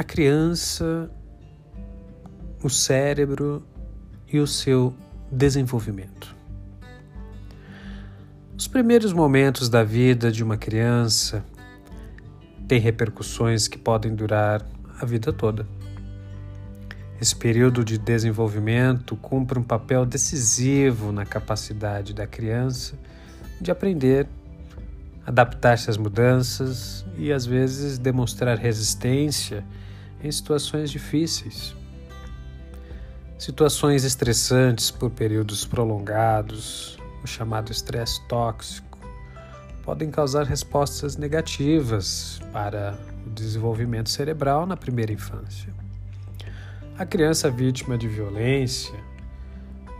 a criança, o cérebro e o seu desenvolvimento. Os primeiros momentos da vida de uma criança têm repercussões que podem durar a vida toda. Esse período de desenvolvimento cumpre um papel decisivo na capacidade da criança de aprender, adaptar-se às mudanças e, às vezes, demonstrar resistência em situações difíceis. Situações estressantes por períodos prolongados, o chamado estresse tóxico, podem causar respostas negativas para o desenvolvimento cerebral na primeira infância. A criança vítima de violência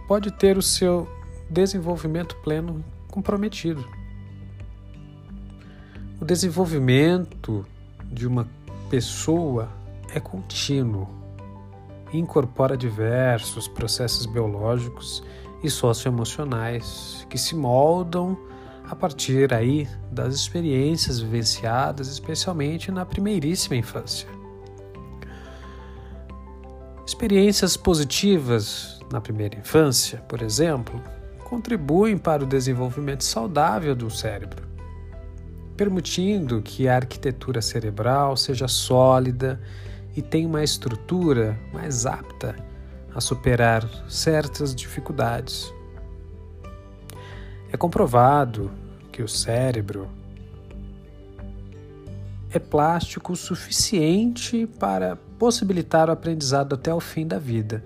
pode ter o seu desenvolvimento pleno comprometido. O desenvolvimento de uma pessoa é contínuo e incorpora diversos processos biológicos e socioemocionais que se moldam a partir aí das experiências vivenciadas, especialmente na primeiríssima infância. Experiências positivas na primeira infância, por exemplo, contribuem para o desenvolvimento saudável do cérebro, permitindo que a arquitetura cerebral seja sólida e tenha uma estrutura mais apta a superar certas dificuldades. É comprovado que o cérebro é plástico o suficiente para possibilitar o aprendizado até o fim da vida,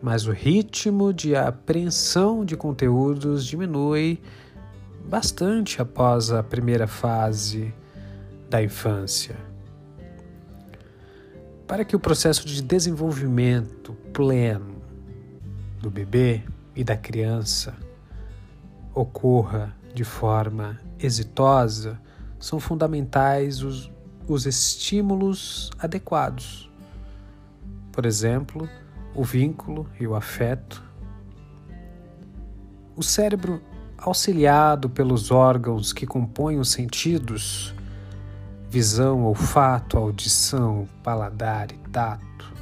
mas o ritmo de apreensão de conteúdos diminui bastante após a primeira fase da infância. Para que o processo de desenvolvimento pleno do bebê e da criança ocorra de forma exitosa, são fundamentais os os estímulos adequados. Por exemplo, o vínculo e o afeto. O cérebro, auxiliado pelos órgãos que compõem os sentidos, visão, olfato, audição, paladar e tato,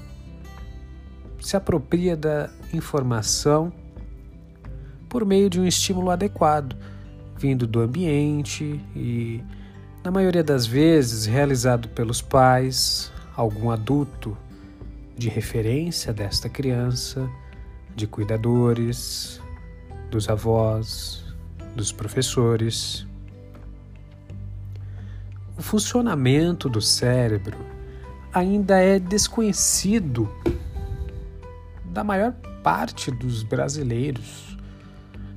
se apropria da informação por meio de um estímulo adequado, vindo do ambiente e na maioria das vezes realizado pelos pais, algum adulto de referência desta criança, de cuidadores, dos avós, dos professores. O funcionamento do cérebro ainda é desconhecido da maior parte dos brasileiros.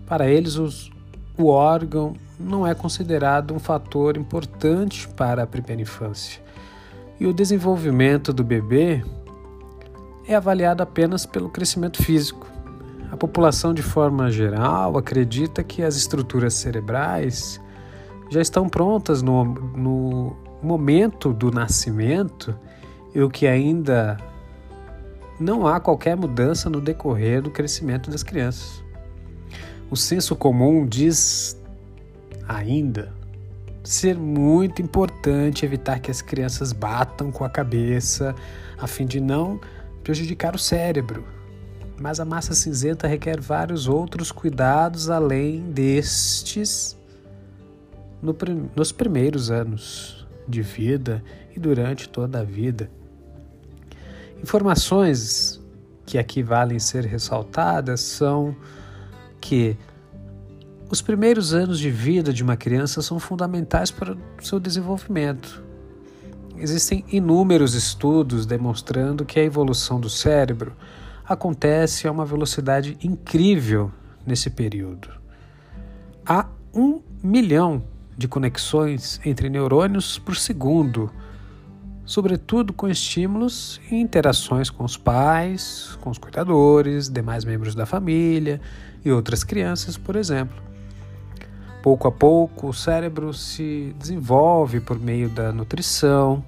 Para eles, os, o órgão não é considerado um fator importante para a primeira infância. E o desenvolvimento do bebê é avaliado apenas pelo crescimento físico. A população, de forma geral, acredita que as estruturas cerebrais já estão prontas no, no momento do nascimento e o que ainda não há qualquer mudança no decorrer do crescimento das crianças. O senso comum diz ainda ser muito importante evitar que as crianças batam com a cabeça a fim de não prejudicar o cérebro. Mas a massa cinzenta requer vários outros cuidados além destes no, nos primeiros anos de vida e durante toda a vida. Informações que aqui valem ser ressaltadas são que os primeiros anos de vida de uma criança são fundamentais para o seu desenvolvimento. Existem inúmeros estudos demonstrando que a evolução do cérebro acontece a uma velocidade incrível nesse período. Há um milhão de conexões entre neurônios por segundo, sobretudo com estímulos e interações com os pais, com os cuidadores, demais membros da família e outras crianças, por exemplo. Pouco a pouco, o cérebro se desenvolve por meio da nutrição,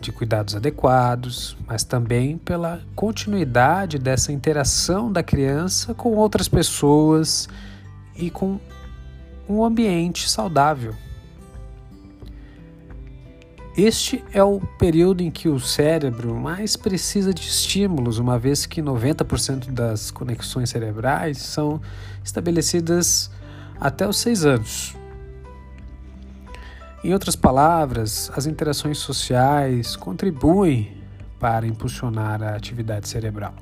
de cuidados adequados, mas também pela continuidade dessa interação da criança com outras pessoas e com um ambiente saudável. Este é o período em que o cérebro mais precisa de estímulos, uma vez que 90% das conexões cerebrais são estabelecidas até os 6 anos. Em outras palavras, as interações sociais contribuem para impulsionar a atividade cerebral.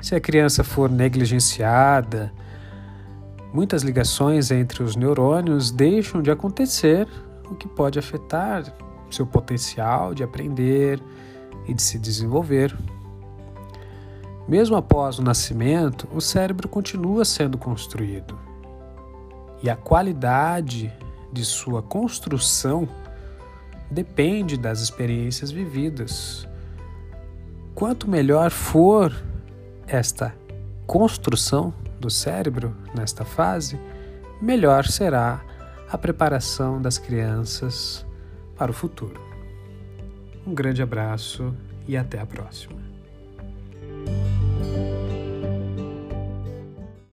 Se a criança for negligenciada, muitas ligações entre os neurônios deixam de acontecer, o que pode afetar seu potencial de aprender e de se desenvolver. Mesmo após o nascimento, o cérebro continua sendo construído e a qualidade de sua construção depende das experiências vividas. Quanto melhor for esta construção do cérebro nesta fase, melhor será a preparação das crianças para o futuro. Um grande abraço e até a próxima.